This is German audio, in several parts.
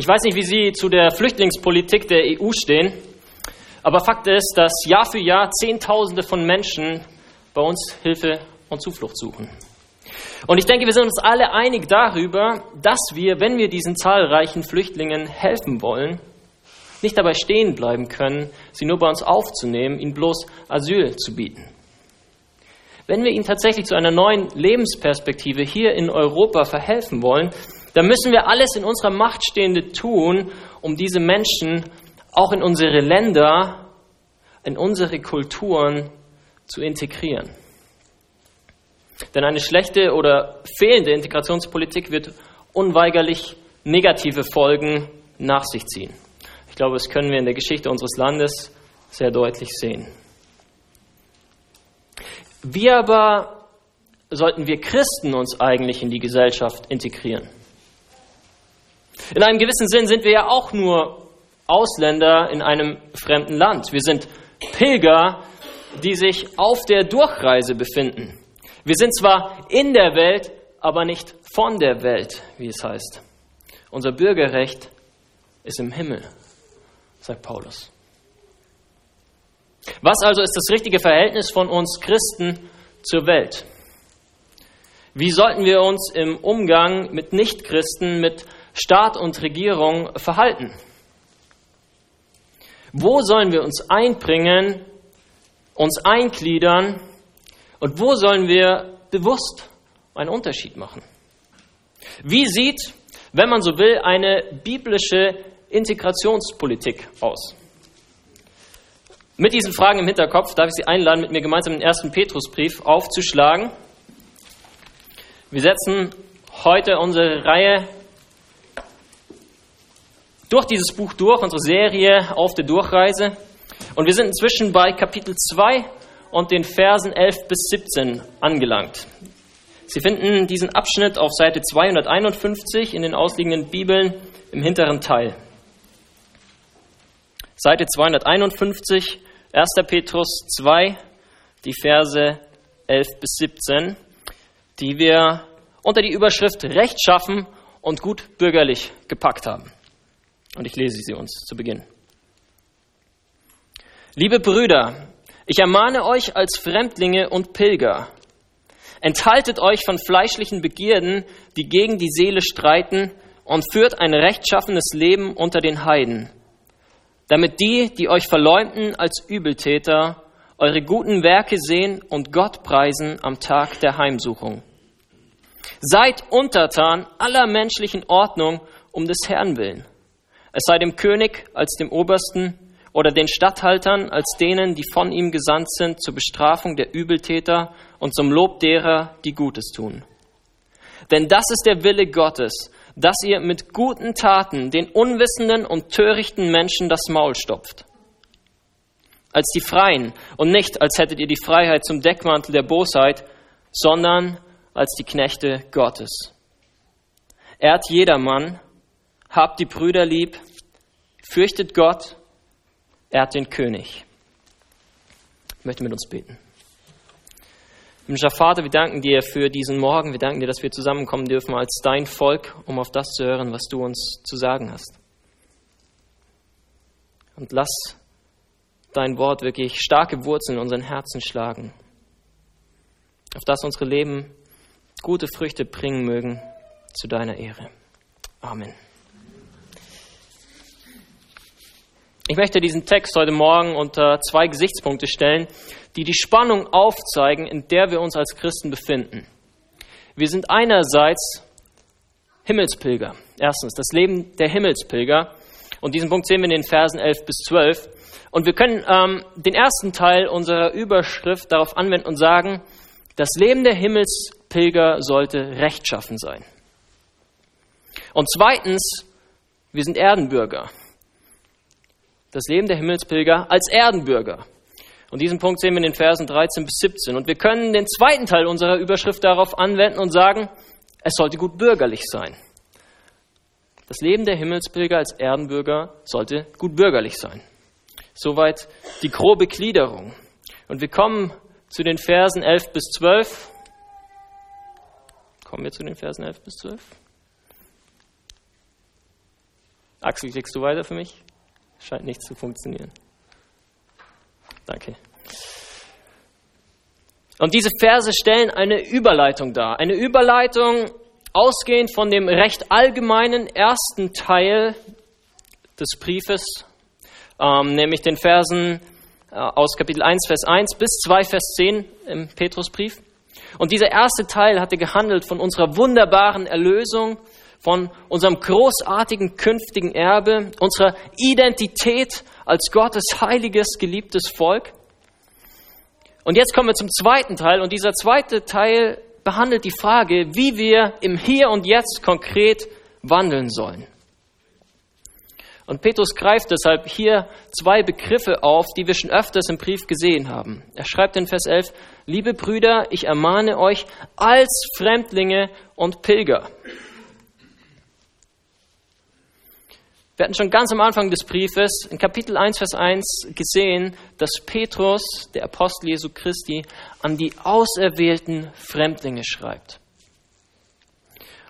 Ich weiß nicht, wie Sie zu der Flüchtlingspolitik der EU stehen, aber Fakt ist, dass Jahr für Jahr Zehntausende von Menschen bei uns Hilfe und Zuflucht suchen. Und ich denke, wir sind uns alle einig darüber, dass wir, wenn wir diesen zahlreichen Flüchtlingen helfen wollen, nicht dabei stehen bleiben können, sie nur bei uns aufzunehmen, ihnen bloß Asyl zu bieten. Wenn wir ihnen tatsächlich zu einer neuen Lebensperspektive hier in Europa verhelfen wollen, dann müssen wir alles in unserer Macht Stehende tun, um diese Menschen auch in unsere Länder, in unsere Kulturen zu integrieren. Denn eine schlechte oder fehlende Integrationspolitik wird unweigerlich negative Folgen nach sich ziehen. Ich glaube, das können wir in der Geschichte unseres Landes sehr deutlich sehen. Wie aber sollten wir Christen uns eigentlich in die Gesellschaft integrieren? In einem gewissen Sinn sind wir ja auch nur Ausländer in einem fremden Land. Wir sind Pilger, die sich auf der Durchreise befinden. Wir sind zwar in der Welt, aber nicht von der Welt, wie es heißt. Unser Bürgerrecht ist im Himmel, sagt Paulus. Was also ist das richtige Verhältnis von uns Christen zur Welt? Wie sollten wir uns im Umgang mit Nichtchristen, mit Staat und Regierung verhalten? Wo sollen wir uns einbringen, uns eingliedern und wo sollen wir bewusst einen Unterschied machen? Wie sieht, wenn man so will, eine biblische Integrationspolitik aus? Mit diesen Fragen im Hinterkopf darf ich Sie einladen, mit mir gemeinsam den ersten Petrusbrief aufzuschlagen. Wir setzen heute unsere Reihe durch dieses Buch durch, unsere Serie auf der Durchreise. Und wir sind inzwischen bei Kapitel 2 und den Versen 11 bis 17 angelangt. Sie finden diesen Abschnitt auf Seite 251 in den ausliegenden Bibeln im hinteren Teil. Seite 251, 1. Petrus 2, die Verse 11 bis 17, die wir unter die Überschrift Rechtschaffen und gut bürgerlich gepackt haben. Und ich lese sie uns zu Beginn. Liebe Brüder, ich ermahne euch als Fremdlinge und Pilger, enthaltet euch von fleischlichen Begierden, die gegen die Seele streiten, und führt ein rechtschaffenes Leben unter den Heiden, damit die, die euch verleumden als Übeltäter, eure guten Werke sehen und Gott preisen am Tag der Heimsuchung. Seid untertan aller menschlichen Ordnung um des Herrn willen. Es sei dem König als dem Obersten, oder den Statthaltern als denen, die von ihm gesandt sind zur Bestrafung der Übeltäter und zum Lob derer, die Gutes tun. Denn das ist der Wille Gottes, dass ihr mit guten Taten den unwissenden und törichten Menschen das Maul stopft. Als die Freien und nicht als hättet ihr die Freiheit zum Deckmantel der Bosheit, sondern als die Knechte Gottes. Ehrt jedermann, habt die Brüder lieb, fürchtet Gott ehrt den König. Ich möchte mit uns beten. Himmlischer Vater, wir danken dir für diesen Morgen. Wir danken dir, dass wir zusammenkommen dürfen als dein Volk, um auf das zu hören, was du uns zu sagen hast. Und lass dein Wort wirklich starke Wurzeln in unseren Herzen schlagen, auf das unsere Leben gute Früchte bringen mögen zu deiner Ehre. Amen. Ich möchte diesen Text heute Morgen unter zwei Gesichtspunkte stellen, die die Spannung aufzeigen, in der wir uns als Christen befinden. Wir sind einerseits Himmelspilger. Erstens, das Leben der Himmelspilger. Und diesen Punkt sehen wir in den Versen 11 bis 12. Und wir können ähm, den ersten Teil unserer Überschrift darauf anwenden und sagen, das Leben der Himmelspilger sollte rechtschaffen sein. Und zweitens, wir sind Erdenbürger das Leben der Himmelspilger als Erdenbürger. Und diesen Punkt sehen wir in den Versen 13 bis 17. Und wir können den zweiten Teil unserer Überschrift darauf anwenden und sagen, es sollte gut bürgerlich sein. Das Leben der Himmelspilger als Erdenbürger sollte gut bürgerlich sein. Soweit die grobe Gliederung. Und wir kommen zu den Versen 11 bis 12. Kommen wir zu den Versen 11 bis 12? Axel, klickst du weiter für mich? Scheint nicht zu funktionieren. Danke. Und diese Verse stellen eine Überleitung dar. Eine Überleitung ausgehend von dem recht allgemeinen ersten Teil des Briefes, ähm, nämlich den Versen äh, aus Kapitel 1, Vers 1 bis 2, Vers 10 im Petrusbrief. Und dieser erste Teil hatte gehandelt von unserer wunderbaren Erlösung, von unserem großartigen künftigen Erbe, unserer Identität als Gottes heiliges, geliebtes Volk. Und jetzt kommen wir zum zweiten Teil und dieser zweite Teil behandelt die Frage, wie wir im Hier und Jetzt konkret wandeln sollen. Und Petrus greift deshalb hier zwei Begriffe auf, die wir schon öfters im Brief gesehen haben. Er schreibt in Vers 11, liebe Brüder, ich ermahne euch als Fremdlinge und Pilger. Wir hatten schon ganz am Anfang des Briefes in Kapitel 1, Vers 1 gesehen, dass Petrus, der Apostel Jesu Christi, an die auserwählten Fremdlinge schreibt.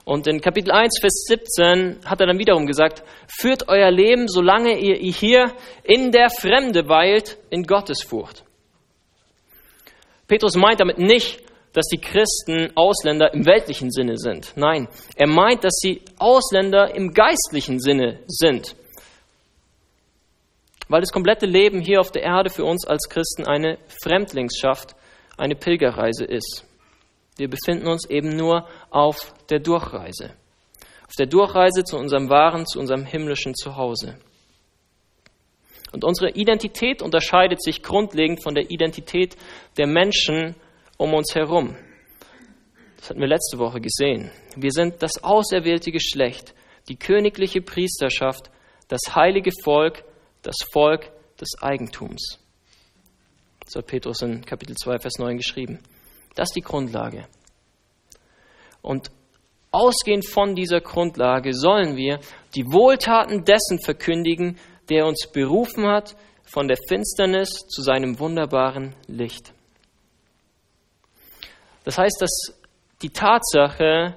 Und in Kapitel 1, Vers 17 hat er dann wiederum gesagt, führt euer Leben, solange ihr hier in der Fremde weilt, in Gottesfurcht. Petrus meint damit nicht, dass die Christen Ausländer im weltlichen Sinne sind. Nein, er meint, dass sie Ausländer im geistlichen Sinne sind. Weil das komplette Leben hier auf der Erde für uns als Christen eine Fremdlingsschaft, eine Pilgerreise ist. Wir befinden uns eben nur auf der Durchreise. Auf der Durchreise zu unserem wahren, zu unserem himmlischen Zuhause. Und unsere Identität unterscheidet sich grundlegend von der Identität der Menschen um uns herum. Das hatten wir letzte Woche gesehen. Wir sind das auserwählte Geschlecht, die königliche Priesterschaft, das heilige Volk, das Volk des Eigentums. Das hat Petrus in Kapitel 2, Vers 9 geschrieben. Das ist die Grundlage. Und ausgehend von dieser Grundlage sollen wir die Wohltaten dessen verkündigen, der uns berufen hat von der Finsternis zu seinem wunderbaren Licht. Das heißt, dass die Tatsache,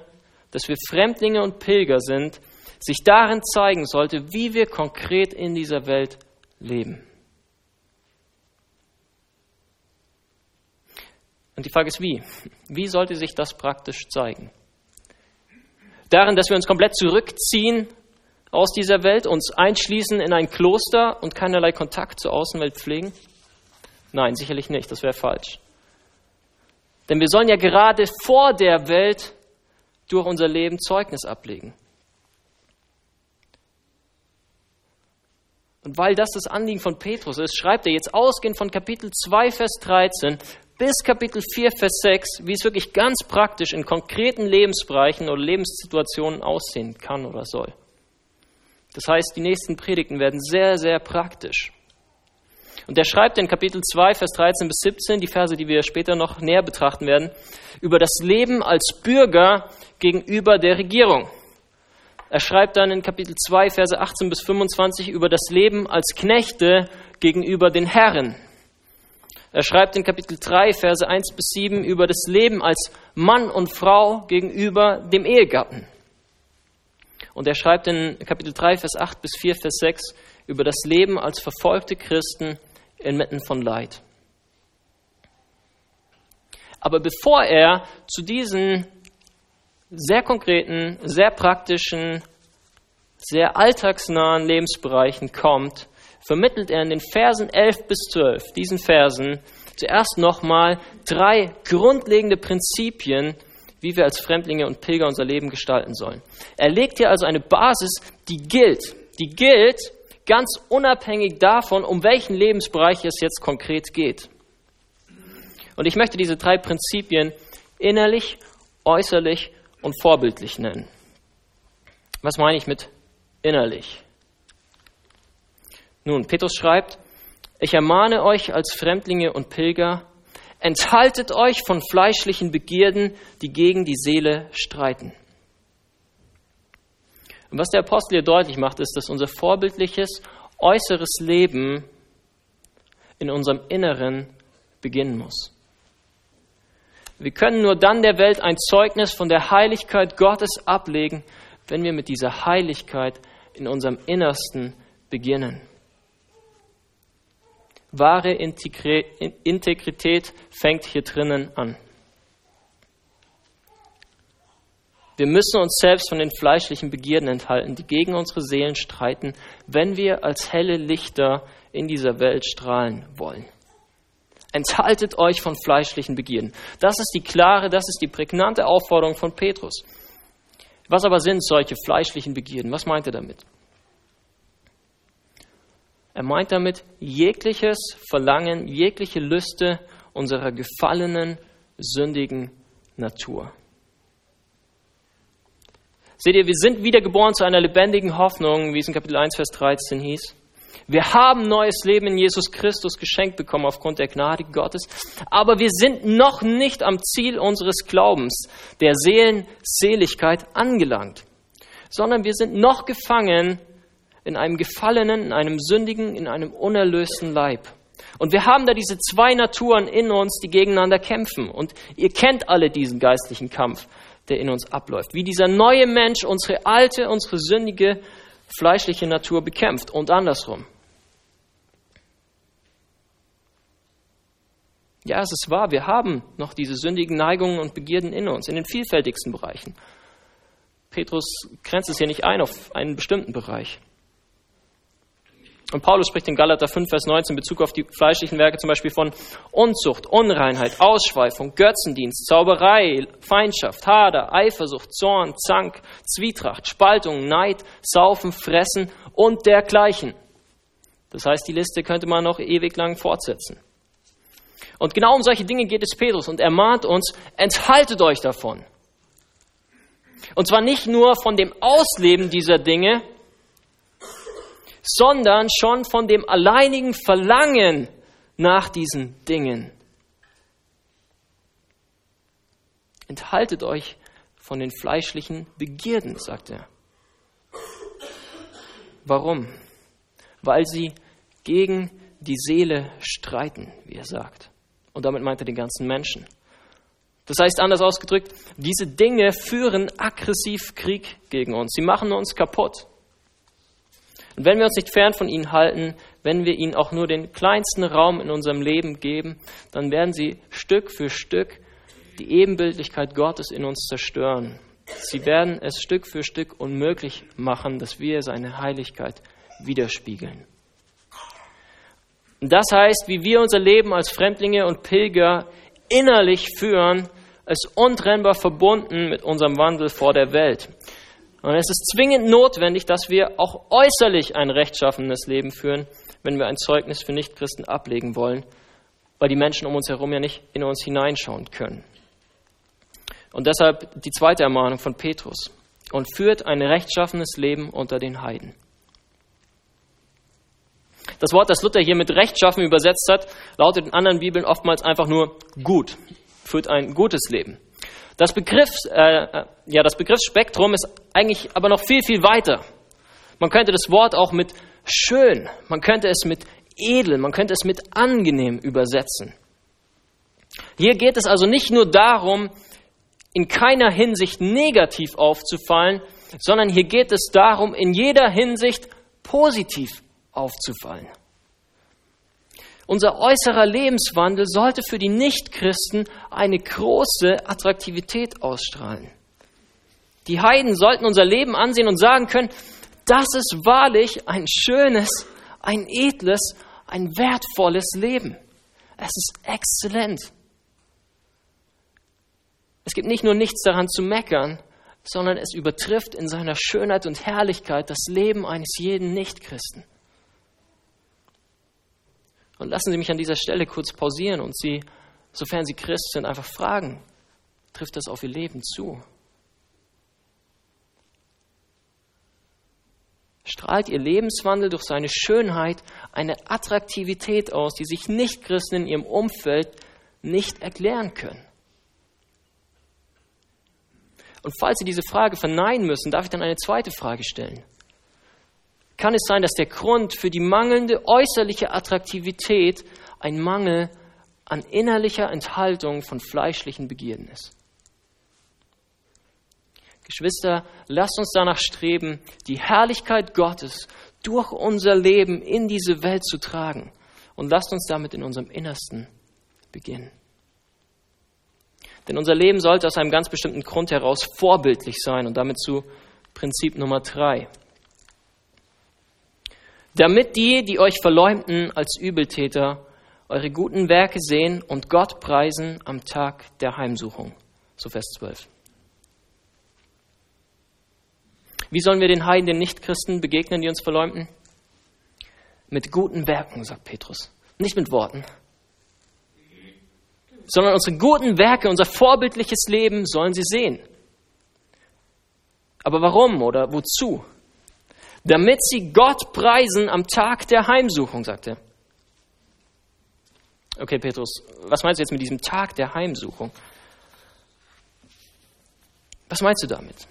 dass wir Fremdlinge und Pilger sind, sich darin zeigen sollte, wie wir konkret in dieser Welt leben. Und die Frage ist, wie? Wie sollte sich das praktisch zeigen? Darin, dass wir uns komplett zurückziehen aus dieser Welt, uns einschließen in ein Kloster und keinerlei Kontakt zur Außenwelt pflegen? Nein, sicherlich nicht, das wäre falsch. Denn wir sollen ja gerade vor der Welt durch unser Leben Zeugnis ablegen. Und weil das das Anliegen von Petrus ist, schreibt er jetzt ausgehend von Kapitel 2, Vers 13 bis Kapitel 4, Vers 6, wie es wirklich ganz praktisch in konkreten Lebensbereichen oder Lebenssituationen aussehen kann oder soll. Das heißt, die nächsten Predigten werden sehr, sehr praktisch. Und er schreibt in Kapitel 2, Vers 13 bis 17, die Verse, die wir später noch näher betrachten werden, über das Leben als Bürger gegenüber der Regierung. Er schreibt dann in Kapitel 2, Verse 18 bis 25 über das Leben als Knechte gegenüber den Herren. Er schreibt in Kapitel 3, Verse 1 bis 7 über das Leben als Mann und Frau gegenüber dem Ehegatten. Und er schreibt in Kapitel 3, Vers 8 bis 4, Vers 6 über das Leben als verfolgte Christen inmitten von Leid. Aber bevor er zu diesen sehr konkreten, sehr praktischen, sehr alltagsnahen Lebensbereichen kommt, vermittelt er in den Versen 11 bis 12, diesen Versen, zuerst nochmal drei grundlegende Prinzipien, wie wir als Fremdlinge und Pilger unser Leben gestalten sollen. Er legt hier also eine Basis, die gilt. Die gilt ganz unabhängig davon, um welchen Lebensbereich es jetzt konkret geht. Und ich möchte diese drei Prinzipien innerlich, äußerlich und vorbildlich nennen. Was meine ich mit innerlich? Nun, Petrus schreibt, ich ermahne euch als Fremdlinge und Pilger, enthaltet euch von fleischlichen Begierden, die gegen die Seele streiten. Und was der Apostel hier deutlich macht, ist, dass unser vorbildliches äußeres Leben in unserem Inneren beginnen muss. Wir können nur dann der Welt ein Zeugnis von der Heiligkeit Gottes ablegen, wenn wir mit dieser Heiligkeit in unserem Innersten beginnen. Wahre Integrität fängt hier drinnen an. Wir müssen uns selbst von den fleischlichen Begierden enthalten, die gegen unsere Seelen streiten, wenn wir als helle Lichter in dieser Welt strahlen wollen. Enthaltet euch von fleischlichen Begierden. Das ist die klare, das ist die prägnante Aufforderung von Petrus. Was aber sind solche fleischlichen Begierden? Was meint er damit? Er meint damit jegliches Verlangen, jegliche Lüste unserer gefallenen, sündigen Natur. Seht ihr, wir sind wiedergeboren zu einer lebendigen Hoffnung, wie es in Kapitel 1, Vers 13 hieß. Wir haben neues Leben in Jesus Christus geschenkt bekommen aufgrund der Gnade Gottes, aber wir sind noch nicht am Ziel unseres Glaubens, der Seelenseligkeit angelangt, sondern wir sind noch gefangen in einem gefallenen, in einem sündigen, in einem unerlösten Leib. Und wir haben da diese zwei Naturen in uns, die gegeneinander kämpfen. Und ihr kennt alle diesen geistlichen Kampf der in uns abläuft. Wie dieser neue Mensch unsere alte, unsere sündige, fleischliche Natur bekämpft und andersrum. Ja, es ist wahr, wir haben noch diese sündigen Neigungen und Begierden in uns, in den vielfältigsten Bereichen. Petrus grenzt es hier nicht ein auf einen bestimmten Bereich. Und Paulus spricht in Galater 5, Vers 19 in Bezug auf die fleischlichen Werke zum Beispiel von Unzucht, Unreinheit, Ausschweifung, Götzendienst, Zauberei, Feindschaft, Hader, Eifersucht, Zorn, Zank, Zwietracht, Spaltung, Neid, Saufen, Fressen und dergleichen. Das heißt, die Liste könnte man noch ewig lang fortsetzen. Und genau um solche Dinge geht es Petrus und er mahnt uns, enthaltet euch davon. Und zwar nicht nur von dem Ausleben dieser Dinge, sondern schon von dem alleinigen Verlangen nach diesen Dingen. Enthaltet euch von den fleischlichen Begierden, sagt er. Warum? Weil sie gegen die Seele streiten, wie er sagt. Und damit meint er den ganzen Menschen. Das heißt anders ausgedrückt, diese Dinge führen aggressiv Krieg gegen uns. Sie machen uns kaputt. Und wenn wir uns nicht fern von ihnen halten, wenn wir ihnen auch nur den kleinsten Raum in unserem Leben geben, dann werden sie Stück für Stück die Ebenbildlichkeit Gottes in uns zerstören. Sie werden es Stück für Stück unmöglich machen, dass wir seine Heiligkeit widerspiegeln. Und das heißt, wie wir unser Leben als Fremdlinge und Pilger innerlich führen, ist untrennbar verbunden mit unserem Wandel vor der Welt. Und es ist zwingend notwendig, dass wir auch äußerlich ein rechtschaffenes Leben führen, wenn wir ein Zeugnis für Nichtchristen ablegen wollen, weil die Menschen um uns herum ja nicht in uns hineinschauen können. Und deshalb die zweite Ermahnung von Petrus. Und führt ein rechtschaffenes Leben unter den Heiden. Das Wort, das Luther hier mit rechtschaffen übersetzt hat, lautet in anderen Bibeln oftmals einfach nur gut. Führt ein gutes Leben. Das, Begriff, äh, äh, ja, das Begriffsspektrum ist eigentlich aber noch viel, viel weiter. Man könnte das Wort auch mit schön, man könnte es mit edel, man könnte es mit angenehm übersetzen. Hier geht es also nicht nur darum, in keiner Hinsicht negativ aufzufallen, sondern hier geht es darum, in jeder Hinsicht positiv aufzufallen. Unser äußerer Lebenswandel sollte für die Nichtchristen eine große Attraktivität ausstrahlen. Die Heiden sollten unser Leben ansehen und sagen können, das ist wahrlich ein schönes, ein edles, ein wertvolles Leben. Es ist exzellent. Es gibt nicht nur nichts daran zu meckern, sondern es übertrifft in seiner Schönheit und Herrlichkeit das Leben eines jeden Nichtchristen. Und lassen Sie mich an dieser Stelle kurz pausieren und Sie, sofern Sie Christ sind, einfach fragen, trifft das auf Ihr Leben zu? Strahlt Ihr Lebenswandel durch seine Schönheit eine Attraktivität aus, die sich Nichtchristen in ihrem Umfeld nicht erklären können? Und falls Sie diese Frage verneinen müssen, darf ich dann eine zweite Frage stellen kann es sein, dass der Grund für die mangelnde äußerliche Attraktivität ein Mangel an innerlicher Enthaltung von fleischlichen Begierden ist. Geschwister, lasst uns danach streben, die Herrlichkeit Gottes durch unser Leben in diese Welt zu tragen. Und lasst uns damit in unserem Innersten beginnen. Denn unser Leben sollte aus einem ganz bestimmten Grund heraus vorbildlich sein und damit zu Prinzip Nummer drei. Damit die, die euch verleumden als Übeltäter, eure guten Werke sehen und Gott preisen am Tag der Heimsuchung. So Vers 12. Wie sollen wir den Heiden, den Nichtchristen begegnen, die uns verleumden? Mit guten Werken, sagt Petrus. Nicht mit Worten. Sondern unsere guten Werke, unser vorbildliches Leben sollen sie sehen. Aber warum oder wozu? Damit sie Gott preisen am Tag der Heimsuchung, sagt er. Okay, Petrus, was meinst du jetzt mit diesem Tag der Heimsuchung? Was meinst du damit?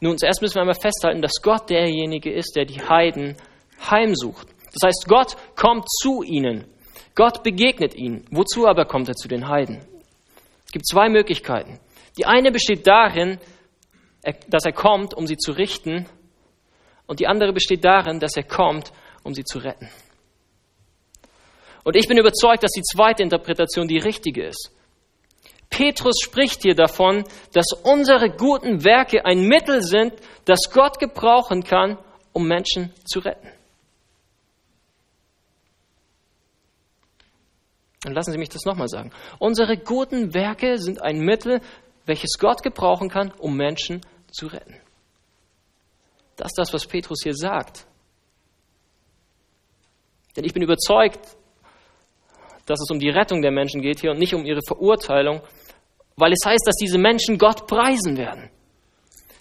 Nun, zuerst müssen wir einmal festhalten, dass Gott derjenige ist, der die Heiden heimsucht. Das heißt, Gott kommt zu ihnen. Gott begegnet ihnen. Wozu aber kommt er zu den Heiden? Es gibt zwei Möglichkeiten. Die eine besteht darin, dass er kommt, um sie zu richten, und die andere besteht darin, dass er kommt, um sie zu retten. Und ich bin überzeugt, dass die zweite Interpretation die richtige ist. Petrus spricht hier davon, dass unsere guten Werke ein Mittel sind, das Gott gebrauchen kann, um Menschen zu retten. Und lassen Sie mich das nochmal sagen. Unsere guten Werke sind ein Mittel, welches Gott gebrauchen kann, um Menschen zu retten. Das ist das, was Petrus hier sagt. Denn ich bin überzeugt, dass es um die Rettung der Menschen geht hier und nicht um ihre Verurteilung, weil es heißt, dass diese Menschen Gott preisen werden.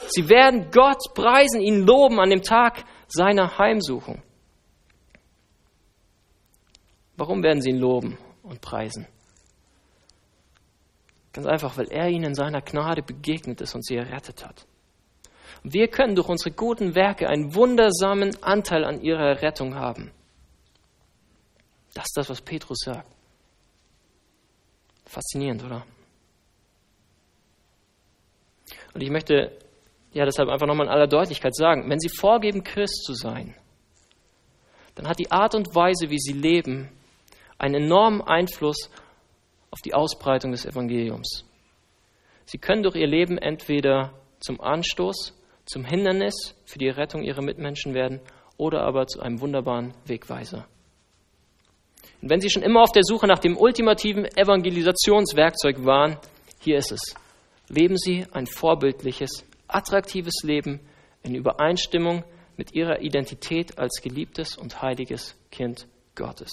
Sie werden Gott preisen, ihn loben an dem Tag seiner Heimsuchung. Warum werden sie ihn loben und preisen? Ganz einfach, weil er ihnen in seiner Gnade begegnet ist und sie errettet hat. Wir können durch unsere guten Werke einen wundersamen Anteil an ihrer Errettung haben. Das ist das, was Petrus sagt. Faszinierend, oder? Und ich möchte ja deshalb einfach nochmal in aller Deutlichkeit sagen, wenn Sie vorgeben, Christ zu sein, dann hat die Art und Weise, wie Sie leben, einen enormen Einfluss auf die Ausbreitung des Evangeliums. Sie können durch Ihr Leben entweder zum Anstoß, zum Hindernis für die Rettung Ihrer Mitmenschen werden oder aber zu einem wunderbaren Wegweiser. Und wenn Sie schon immer auf der Suche nach dem ultimativen Evangelisationswerkzeug waren, hier ist es. Leben Sie ein vorbildliches, attraktives Leben in Übereinstimmung mit Ihrer Identität als geliebtes und heiliges Kind Gottes.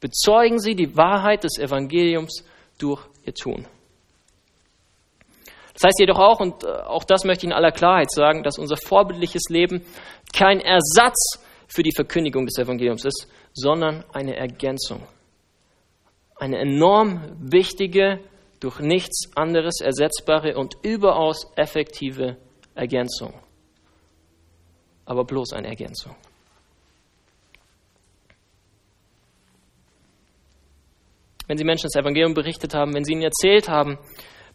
Bezeugen Sie die Wahrheit des Evangeliums durch Ihr Tun. Das heißt jedoch auch, und äh, auch das möchte ich in aller Klarheit sagen, dass unser vorbildliches Leben kein Ersatz für die Verkündigung des Evangeliums ist, sondern eine Ergänzung. Eine enorm wichtige, durch nichts anderes ersetzbare und überaus effektive Ergänzung. Aber bloß eine Ergänzung. Wenn Sie Menschen das Evangelium berichtet haben, wenn Sie ihnen erzählt haben,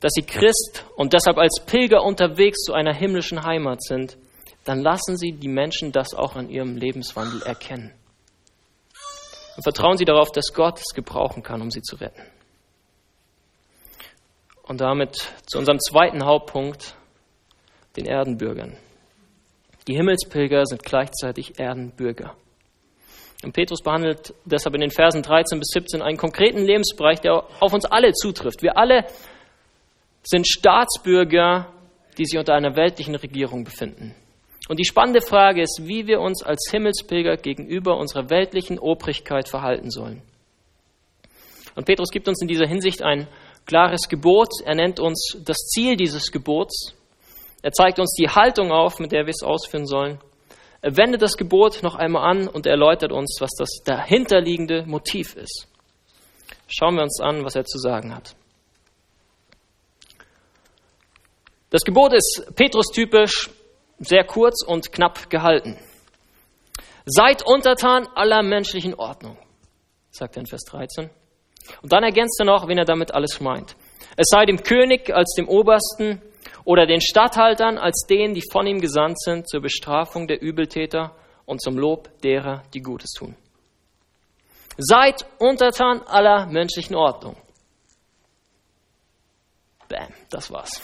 dass sie Christ und deshalb als Pilger unterwegs zu einer himmlischen Heimat sind, dann lassen Sie die Menschen das auch an ihrem Lebenswandel erkennen. Und vertrauen Sie darauf, dass Gott es gebrauchen kann, um sie zu retten. Und damit zu unserem zweiten Hauptpunkt, den Erdenbürgern. Die Himmelspilger sind gleichzeitig Erdenbürger. Und Petrus behandelt deshalb in den Versen 13 bis 17 einen konkreten Lebensbereich, der auf uns alle zutrifft. Wir alle sind Staatsbürger, die sich unter einer weltlichen Regierung befinden. Und die spannende Frage ist, wie wir uns als Himmelspilger gegenüber unserer weltlichen Obrigkeit verhalten sollen. Und Petrus gibt uns in dieser Hinsicht ein klares Gebot. Er nennt uns das Ziel dieses Gebots. Er zeigt uns die Haltung auf, mit der wir es ausführen sollen. Er wendet das Gebot noch einmal an und erläutert uns, was das dahinterliegende Motiv ist. Schauen wir uns an, was er zu sagen hat. Das Gebot ist Petrus typisch sehr kurz und knapp gehalten. Seid untertan aller menschlichen Ordnung, sagt er in Vers 13. Und dann ergänzt er noch, wen er damit alles meint. Es sei dem König als dem Obersten oder den Statthaltern als denen, die von ihm gesandt sind zur Bestrafung der Übeltäter und zum Lob derer, die Gutes tun. Seid untertan aller menschlichen Ordnung. Bam, das war's.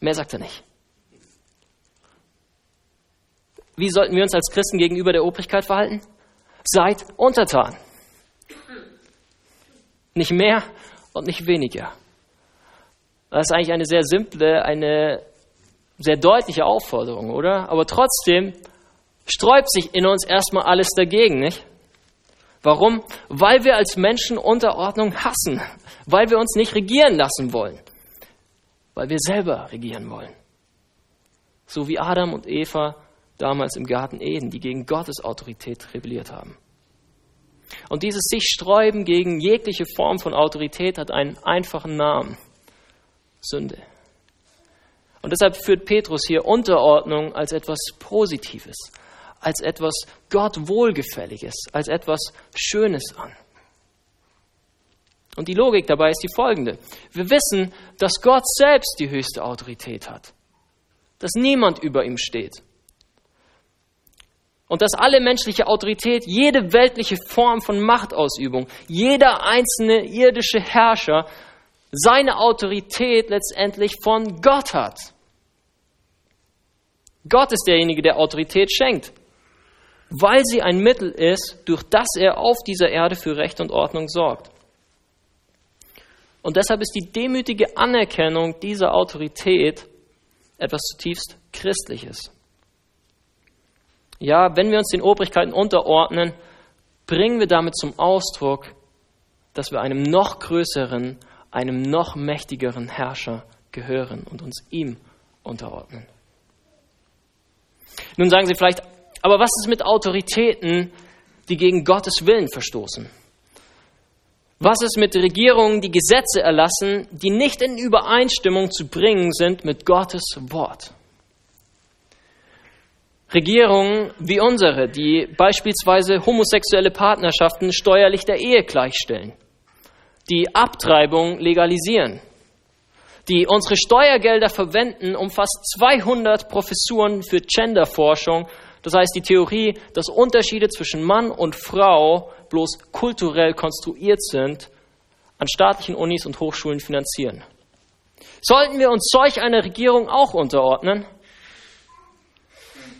Mehr sagt er nicht. Wie sollten wir uns als Christen gegenüber der Obrigkeit verhalten? Seid untertan. Nicht mehr und nicht weniger. Das ist eigentlich eine sehr simple, eine sehr deutliche Aufforderung, oder? Aber trotzdem sträubt sich in uns erstmal alles dagegen, nicht? Warum? Weil wir als Menschen Unterordnung hassen, weil wir uns nicht regieren lassen wollen, weil wir selber regieren wollen. So wie Adam und Eva damals im Garten Eden, die gegen Gottes Autorität rebelliert haben. Und dieses sich sträuben gegen jegliche Form von Autorität hat einen einfachen Namen. Sünde. Und deshalb führt Petrus hier Unterordnung als etwas Positives, als etwas Gott Wohlgefälliges, als etwas Schönes an. Und die Logik dabei ist die folgende. Wir wissen, dass Gott selbst die höchste Autorität hat, dass niemand über ihm steht und dass alle menschliche Autorität, jede weltliche Form von Machtausübung, jeder einzelne irdische Herrscher seine Autorität letztendlich von Gott hat. Gott ist derjenige, der Autorität schenkt, weil sie ein Mittel ist, durch das er auf dieser Erde für Recht und Ordnung sorgt. Und deshalb ist die demütige Anerkennung dieser Autorität etwas zutiefst Christliches. Ja, wenn wir uns den Obrigkeiten unterordnen, bringen wir damit zum Ausdruck, dass wir einem noch größeren, einem noch mächtigeren Herrscher gehören und uns ihm unterordnen. Nun sagen Sie vielleicht, aber was ist mit Autoritäten, die gegen Gottes Willen verstoßen? Was ist mit Regierungen, die Gesetze erlassen, die nicht in Übereinstimmung zu bringen sind mit Gottes Wort? Regierungen wie unsere, die beispielsweise homosexuelle Partnerschaften steuerlich der Ehe gleichstellen, die Abtreibung legalisieren, die unsere Steuergelder verwenden, um fast 200 Professuren für Genderforschung, das heißt die Theorie, dass Unterschiede zwischen Mann und Frau bloß kulturell konstruiert sind, an staatlichen Unis und Hochschulen finanzieren. Sollten wir uns solch einer Regierung auch unterordnen?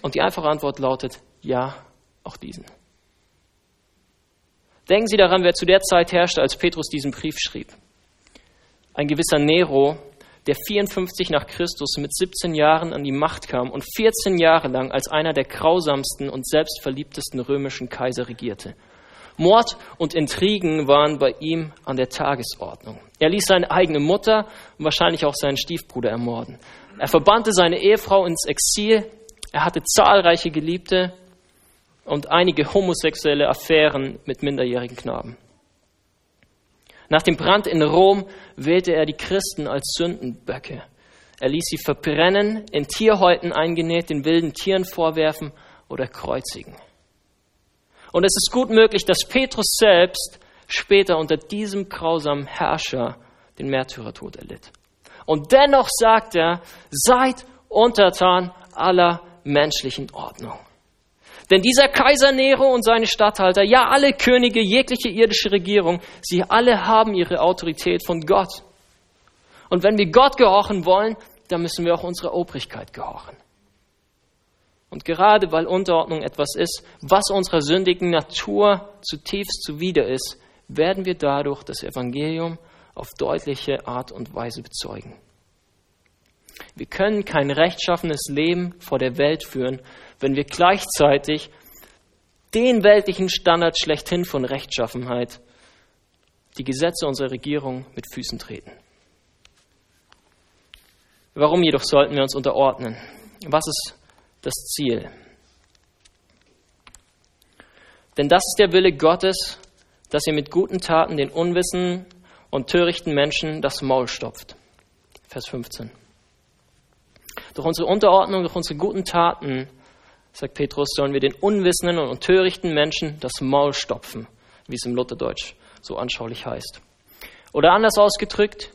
Und die einfache Antwort lautet ja, auch diesen. Denken Sie daran, wer zu der Zeit herrschte, als Petrus diesen Brief schrieb. Ein gewisser Nero, der 54 nach Christus mit 17 Jahren an die Macht kam und 14 Jahre lang als einer der grausamsten und selbstverliebtesten römischen Kaiser regierte. Mord und Intrigen waren bei ihm an der Tagesordnung. Er ließ seine eigene Mutter und wahrscheinlich auch seinen Stiefbruder ermorden. Er verbannte seine Ehefrau ins Exil. Er hatte zahlreiche Geliebte und einige homosexuelle Affären mit minderjährigen Knaben. Nach dem Brand in Rom wählte er die Christen als Sündenböcke. Er ließ sie verbrennen, in Tierhäuten eingenäht, den wilden Tieren vorwerfen oder kreuzigen. Und es ist gut möglich, dass Petrus selbst später unter diesem grausamen Herrscher den Märtyrertod erlitt. Und dennoch sagt er, seid untertan aller menschlichen Ordnung. Denn dieser Kaiser Nero und seine Statthalter, ja alle Könige, jegliche irdische Regierung, sie alle haben ihre Autorität von Gott. Und wenn wir Gott gehorchen wollen, dann müssen wir auch unserer Obrigkeit gehorchen. Und gerade weil Unterordnung etwas ist, was unserer sündigen Natur zutiefst zuwider ist, werden wir dadurch das Evangelium auf deutliche Art und Weise bezeugen. Wir können kein rechtschaffenes Leben vor der Welt führen, wenn wir gleichzeitig den weltlichen Standard schlechthin von Rechtschaffenheit, die Gesetze unserer Regierung mit Füßen treten. Warum jedoch sollten wir uns unterordnen? Was ist das Ziel? Denn das ist der Wille Gottes, dass ihr mit guten Taten den unwissen und törichten Menschen das Maul stopft. Vers 15. Durch unsere Unterordnung, durch unsere guten Taten sagt Petrus, sollen wir den unwissenden und törichten Menschen das Maul stopfen, wie es im Lutherdeutsch so anschaulich heißt. Oder anders ausgedrückt,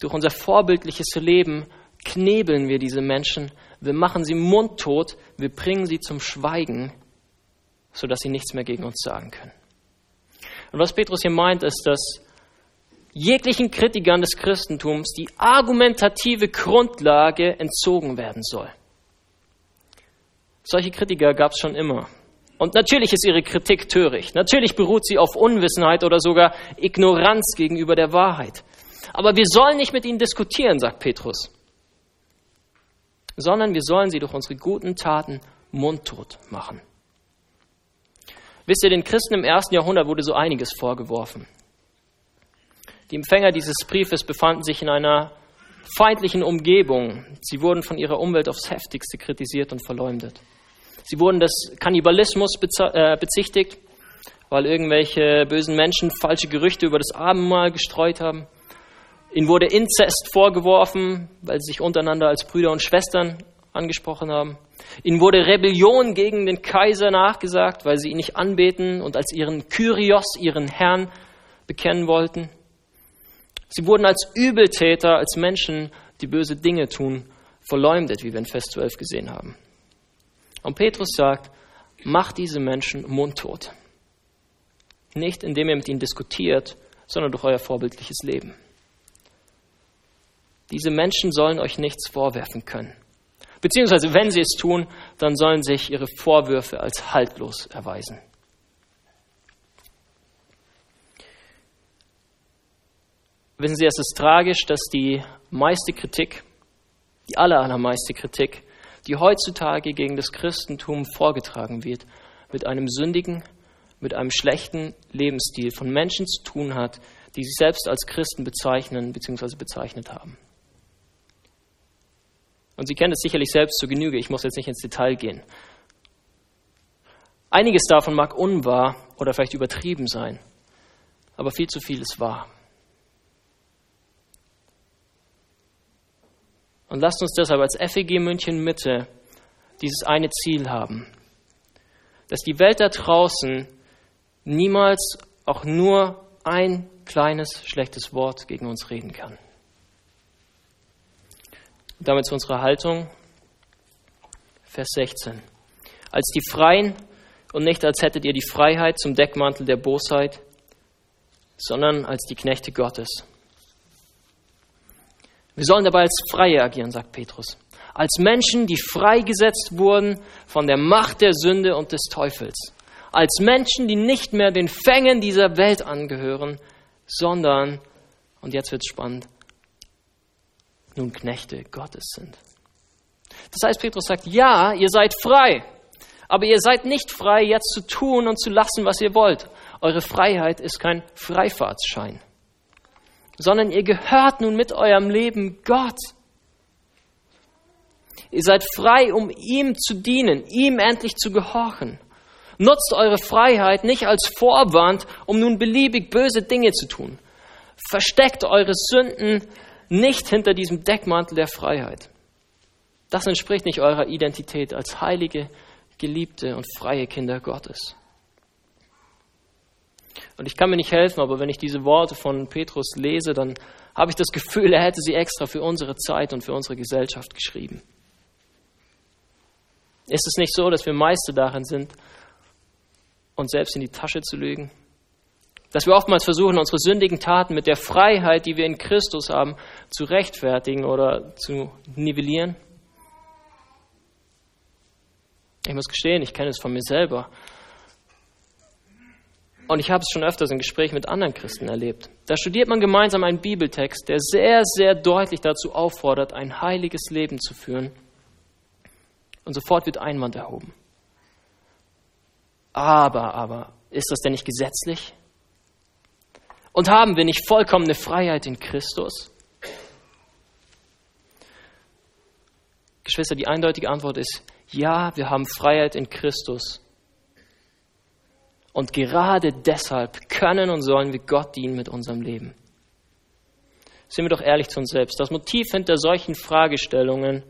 Durch unser vorbildliches Leben knebeln wir diese Menschen, wir machen sie mundtot, wir bringen sie zum Schweigen, sodass sie nichts mehr gegen uns sagen können. Und was Petrus hier meint, ist, dass jeglichen Kritikern des Christentums die argumentative Grundlage entzogen werden soll. Solche Kritiker gab es schon immer. Und natürlich ist ihre Kritik töricht. Natürlich beruht sie auf Unwissenheit oder sogar Ignoranz gegenüber der Wahrheit. Aber wir sollen nicht mit ihnen diskutieren, sagt Petrus, sondern wir sollen sie durch unsere guten Taten mundtot machen. Wisst ihr, den Christen im ersten Jahrhundert wurde so einiges vorgeworfen. Die Empfänger dieses Briefes befanden sich in einer feindlichen Umgebung. Sie wurden von ihrer Umwelt aufs heftigste kritisiert und verleumdet. Sie wurden des Kannibalismus äh, bezichtigt, weil irgendwelche bösen Menschen falsche Gerüchte über das Abendmahl gestreut haben. Ihnen wurde Inzest vorgeworfen, weil sie sich untereinander als Brüder und Schwestern angesprochen haben. Ihnen wurde Rebellion gegen den Kaiser nachgesagt, weil sie ihn nicht anbeten und als ihren Kyrios, ihren Herrn, bekennen wollten. Sie wurden als Übeltäter, als Menschen, die böse Dinge tun, verleumdet, wie wir in Vers 12 gesehen haben. Und Petrus sagt, macht diese Menschen mundtot. Nicht indem ihr mit ihnen diskutiert, sondern durch euer vorbildliches Leben. Diese Menschen sollen euch nichts vorwerfen können. Beziehungsweise, wenn sie es tun, dann sollen sich ihre Vorwürfe als haltlos erweisen. Wissen Sie, es ist tragisch, dass die meiste Kritik, die aller, allermeiste Kritik, die heutzutage gegen das Christentum vorgetragen wird, mit einem sündigen, mit einem schlechten Lebensstil von Menschen zu tun hat, die sich selbst als Christen bezeichnen bzw. bezeichnet haben. Und Sie kennen es sicherlich selbst zur Genüge, ich muss jetzt nicht ins Detail gehen. Einiges davon mag unwahr oder vielleicht übertrieben sein, aber viel zu viel ist wahr. Und lasst uns deshalb als FEG München Mitte dieses eine Ziel haben, dass die Welt da draußen niemals auch nur ein kleines schlechtes Wort gegen uns reden kann. Und damit zu unserer Haltung. Vers 16. Als die Freien und nicht als hättet ihr die Freiheit zum Deckmantel der Bosheit, sondern als die Knechte Gottes. Wir sollen dabei als Freie agieren, sagt Petrus. Als Menschen, die freigesetzt wurden von der Macht der Sünde und des Teufels. Als Menschen, die nicht mehr den Fängen dieser Welt angehören, sondern, und jetzt wird es spannend, nun Knechte Gottes sind. Das heißt, Petrus sagt, ja, ihr seid frei, aber ihr seid nicht frei, jetzt zu tun und zu lassen, was ihr wollt. Eure Freiheit ist kein Freifahrtsschein, sondern ihr gehört nun mit eurem Leben Gott. Ihr seid frei, um ihm zu dienen, ihm endlich zu gehorchen. Nutzt eure Freiheit nicht als Vorwand, um nun beliebig böse Dinge zu tun. Versteckt eure Sünden nicht hinter diesem Deckmantel der Freiheit. Das entspricht nicht eurer Identität als heilige, geliebte und freie Kinder Gottes. Und ich kann mir nicht helfen, aber wenn ich diese Worte von Petrus lese, dann habe ich das Gefühl, er hätte sie extra für unsere Zeit und für unsere Gesellschaft geschrieben. Ist es nicht so, dass wir Meister darin sind, uns selbst in die Tasche zu lügen? Dass wir oftmals versuchen, unsere sündigen Taten mit der Freiheit, die wir in Christus haben, zu rechtfertigen oder zu nivellieren. Ich muss gestehen, ich kenne es von mir selber. Und ich habe es schon öfters in Gesprächen mit anderen Christen erlebt. Da studiert man gemeinsam einen Bibeltext, der sehr, sehr deutlich dazu auffordert, ein heiliges Leben zu führen. Und sofort wird Einwand erhoben. Aber, aber, ist das denn nicht gesetzlich? Und haben wir nicht vollkommene Freiheit in Christus? Geschwister, die eindeutige Antwort ist ja, wir haben Freiheit in Christus. Und gerade deshalb können und sollen wir Gott dienen mit unserem Leben. Sind wir doch ehrlich zu uns selbst. Das Motiv hinter solchen Fragestellungen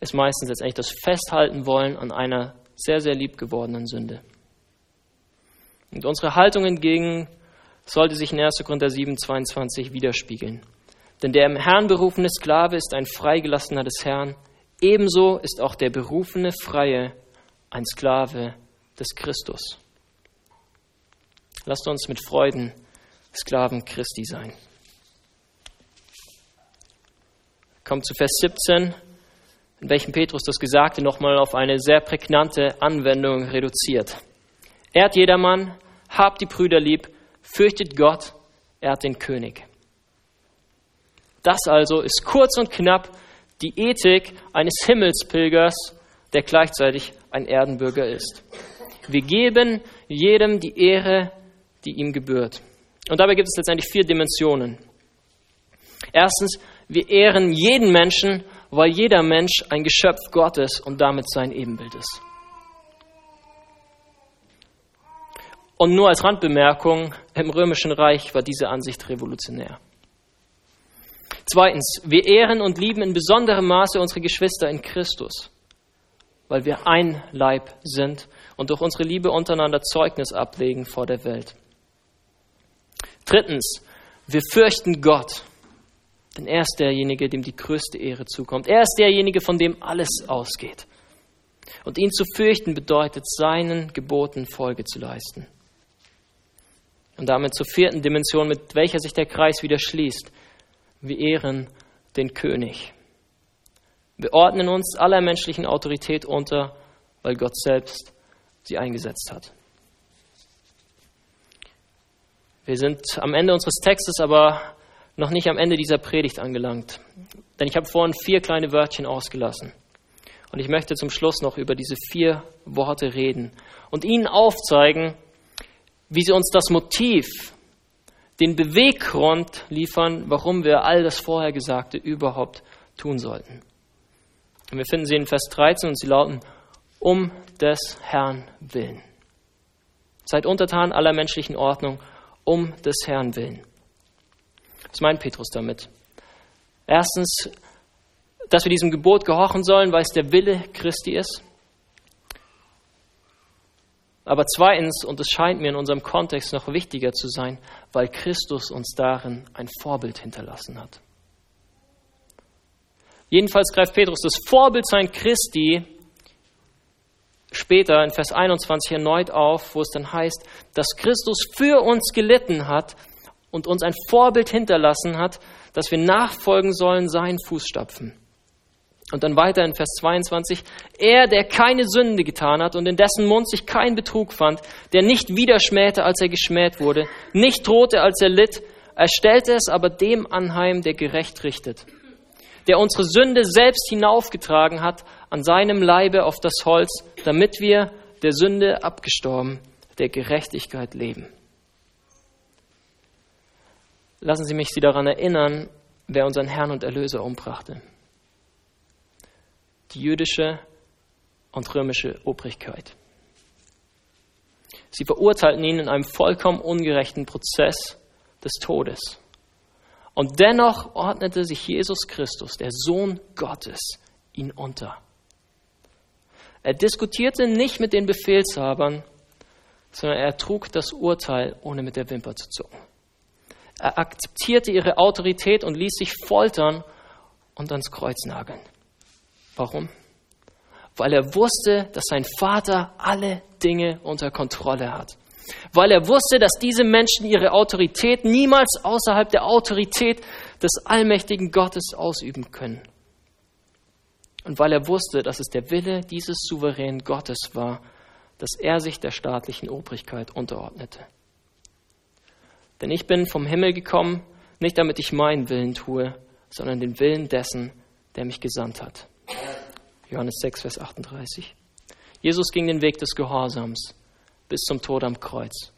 ist meistens letztendlich das Festhalten wollen an einer sehr, sehr lieb gewordenen Sünde. Und unsere Haltung hingegen sollte sich in 1. Korinther 7, 22 widerspiegeln. Denn der im Herrn berufene Sklave ist ein Freigelassener des Herrn. Ebenso ist auch der berufene Freie ein Sklave des Christus. Lasst uns mit Freuden Sklaven Christi sein. Kommt zu Vers 17, in welchem Petrus das Gesagte nochmal auf eine sehr prägnante Anwendung reduziert. Ehrt jedermann, habt die Brüder lieb, fürchtet Gott, ehrt den König. Das also ist kurz und knapp die Ethik eines Himmelspilgers, der gleichzeitig ein Erdenbürger ist. Wir geben jedem die Ehre, die ihm gebührt. Und dabei gibt es letztendlich vier Dimensionen. Erstens, wir ehren jeden Menschen, weil jeder Mensch ein Geschöpf Gottes und damit sein Ebenbild ist. Und nur als Randbemerkung, im Römischen Reich war diese Ansicht revolutionär. Zweitens, wir ehren und lieben in besonderem Maße unsere Geschwister in Christus, weil wir ein Leib sind und durch unsere Liebe untereinander Zeugnis ablegen vor der Welt. Drittens, wir fürchten Gott, denn er ist derjenige, dem die größte Ehre zukommt. Er ist derjenige, von dem alles ausgeht. Und ihn zu fürchten bedeutet, seinen Geboten Folge zu leisten. Und damit zur vierten Dimension, mit welcher sich der Kreis wieder schließt. Wir ehren den König. Wir ordnen uns aller menschlichen Autorität unter, weil Gott selbst sie eingesetzt hat. Wir sind am Ende unseres Textes, aber noch nicht am Ende dieser Predigt angelangt. Denn ich habe vorhin vier kleine Wörtchen ausgelassen. Und ich möchte zum Schluss noch über diese vier Worte reden und Ihnen aufzeigen, wie sie uns das Motiv, den Beweggrund liefern, warum wir all das vorher Gesagte überhaupt tun sollten. Und wir finden sie in Vers 13 und sie lauten, um des Herrn willen. Seid untertan aller menschlichen Ordnung um des Herrn willen. Was meint Petrus damit? Erstens, dass wir diesem Gebot gehorchen sollen, weil es der Wille Christi ist. Aber zweitens, und es scheint mir in unserem Kontext noch wichtiger zu sein, weil Christus uns darin ein Vorbild hinterlassen hat. Jedenfalls greift Petrus das Vorbildsein Christi später in Vers 21 erneut auf, wo es dann heißt, dass Christus für uns gelitten hat und uns ein Vorbild hinterlassen hat, dass wir nachfolgen sollen seinen Fußstapfen. Und dann weiter in Vers 22, er, der keine Sünde getan hat und in dessen Mund sich kein Betrug fand, der nicht widerschmähte, als er geschmäht wurde, nicht drohte, als er litt, er stellte es aber dem anheim, der gerecht richtet, der unsere Sünde selbst hinaufgetragen hat an seinem Leibe auf das Holz, damit wir der Sünde abgestorben, der Gerechtigkeit leben. Lassen Sie mich Sie daran erinnern, wer unseren Herrn und Erlöser umbrachte. Die jüdische und römische Obrigkeit. Sie verurteilten ihn in einem vollkommen ungerechten Prozess des Todes. Und dennoch ordnete sich Jesus Christus, der Sohn Gottes, ihn unter. Er diskutierte nicht mit den Befehlshabern, sondern er trug das Urteil, ohne mit der Wimper zu zucken. Er akzeptierte ihre Autorität und ließ sich foltern und ans Kreuz nageln. Warum? Weil er wusste, dass sein Vater alle Dinge unter Kontrolle hat. Weil er wusste, dass diese Menschen ihre Autorität niemals außerhalb der Autorität des allmächtigen Gottes ausüben können und weil er wusste, dass es der Wille dieses souveränen Gottes war, dass er sich der staatlichen Obrigkeit unterordnete. Denn ich bin vom Himmel gekommen, nicht damit ich meinen Willen tue, sondern den Willen dessen, der mich gesandt hat. Johannes 6, Vers 38. Jesus ging den Weg des Gehorsams bis zum Tod am Kreuz.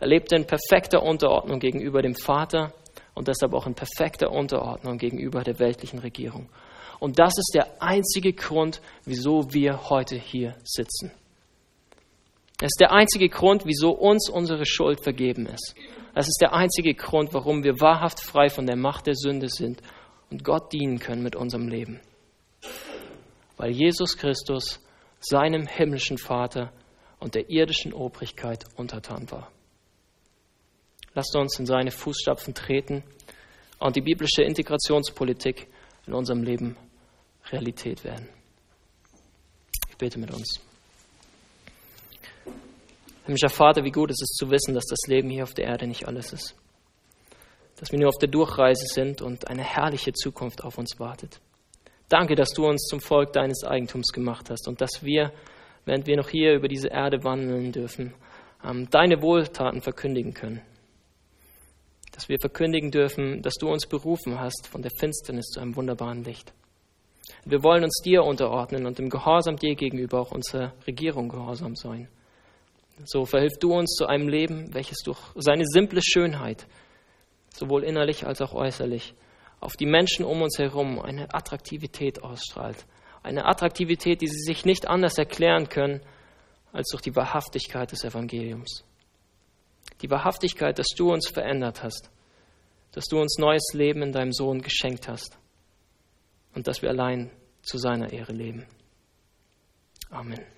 Er lebte in perfekter Unterordnung gegenüber dem Vater und deshalb auch in perfekter Unterordnung gegenüber der weltlichen Regierung. Und das ist der einzige Grund, wieso wir heute hier sitzen. Es ist der einzige Grund, wieso uns unsere Schuld vergeben ist. Es ist der einzige Grund, warum wir wahrhaft frei von der Macht der Sünde sind und Gott dienen können mit unserem Leben. Weil Jesus Christus seinem himmlischen Vater und der irdischen Obrigkeit untertan war. Lasst uns in seine Fußstapfen treten und die biblische Integrationspolitik in unserem Leben Realität werden. Ich bete mit uns. Himmlischer Vater, wie gut ist es zu wissen, dass das Leben hier auf der Erde nicht alles ist. Dass wir nur auf der Durchreise sind und eine herrliche Zukunft auf uns wartet. Danke, dass du uns zum Volk deines Eigentums gemacht hast und dass wir, während wir noch hier über diese Erde wandeln dürfen, ähm, deine Wohltaten verkündigen können. Dass wir verkündigen dürfen, dass du uns berufen hast von der Finsternis zu einem wunderbaren Licht. Wir wollen uns dir unterordnen und im Gehorsam dir gegenüber auch unserer Regierung gehorsam sein. So verhilf du uns zu einem Leben, welches durch seine simple Schönheit, sowohl innerlich als auch äußerlich, auf die Menschen um uns herum eine Attraktivität ausstrahlt. Eine Attraktivität, die sie sich nicht anders erklären können, als durch die Wahrhaftigkeit des Evangeliums. Die Wahrhaftigkeit, dass du uns verändert hast, dass du uns neues Leben in deinem Sohn geschenkt hast und dass wir allein zu seiner Ehre leben. Amen.